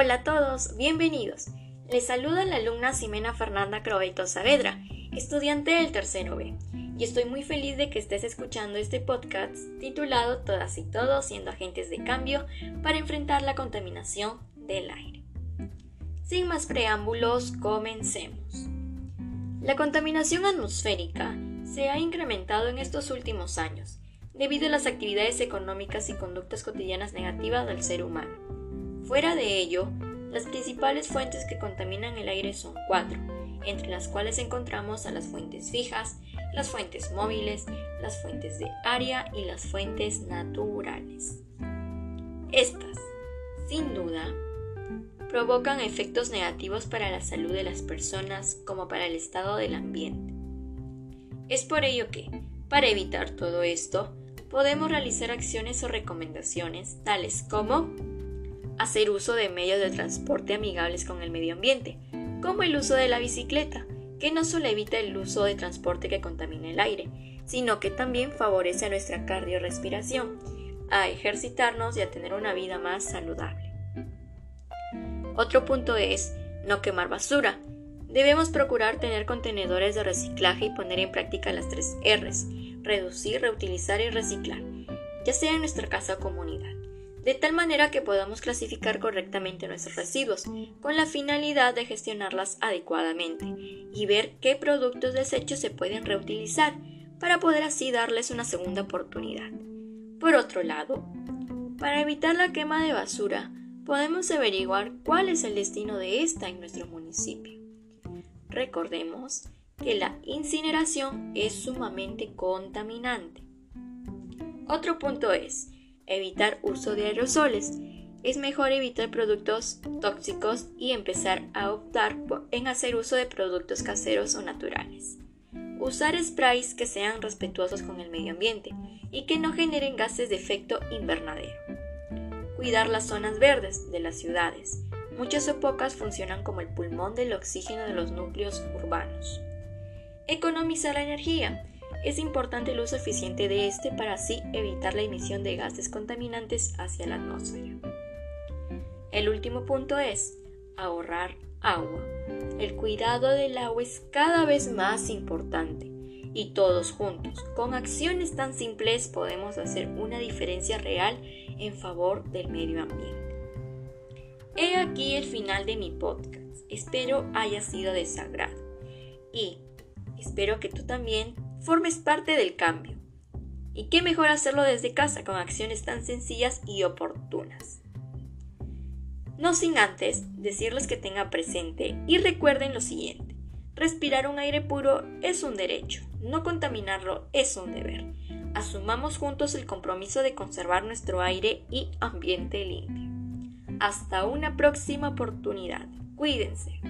Hola a todos, bienvenidos. Les saluda la alumna Ximena Fernanda Crobeto Saavedra, estudiante del tercero B, y estoy muy feliz de que estés escuchando este podcast titulado Todas y todos siendo agentes de cambio para enfrentar la contaminación del aire. Sin más preámbulos, comencemos. La contaminación atmosférica se ha incrementado en estos últimos años debido a las actividades económicas y conductas cotidianas negativas del ser humano. Fuera de ello, las principales fuentes que contaminan el aire son cuatro, entre las cuales encontramos a las fuentes fijas, las fuentes móviles, las fuentes de área y las fuentes naturales. Estas, sin duda, provocan efectos negativos para la salud de las personas como para el estado del ambiente. Es por ello que, para evitar todo esto, podemos realizar acciones o recomendaciones tales como hacer uso de medios de transporte amigables con el medio ambiente, como el uso de la bicicleta, que no solo evita el uso de transporte que contamina el aire, sino que también favorece a nuestra cardiorrespiración, a ejercitarnos y a tener una vida más saludable. Otro punto es no quemar basura. Debemos procurar tener contenedores de reciclaje y poner en práctica las tres R's, reducir, reutilizar y reciclar, ya sea en nuestra casa o comunidad, de tal manera que podamos clasificar correctamente nuestros residuos, con la finalidad de gestionarlas adecuadamente y ver qué productos desechos se pueden reutilizar, para poder así darles una segunda oportunidad. Por otro lado, para evitar la quema de basura, podemos averiguar cuál es el destino de esta en nuestro municipio. Recordemos que la incineración es sumamente contaminante. Otro punto es evitar uso de aerosoles. Es mejor evitar productos tóxicos y empezar a optar en hacer uso de productos caseros o naturales. Usar sprays que sean respetuosos con el medio ambiente y que no generen gases de efecto invernadero. Cuidar las zonas verdes de las ciudades. Muchas o pocas funcionan como el pulmón del oxígeno de los núcleos urbanos. Economizar la energía. Es importante el uso eficiente de este para así evitar la emisión de gases contaminantes hacia la atmósfera. El último punto es ahorrar agua. El cuidado del agua es cada vez más importante y todos juntos, con acciones tan simples, podemos hacer una diferencia real en favor del medio ambiente. He aquí el final de mi podcast. Espero haya sido de sagrado. Y Espero que tú también formes parte del cambio. Y qué mejor hacerlo desde casa con acciones tan sencillas y oportunas. No sin antes decirles que tengan presente y recuerden lo siguiente. Respirar un aire puro es un derecho, no contaminarlo es un deber. Asumamos juntos el compromiso de conservar nuestro aire y ambiente limpio. Hasta una próxima oportunidad. Cuídense.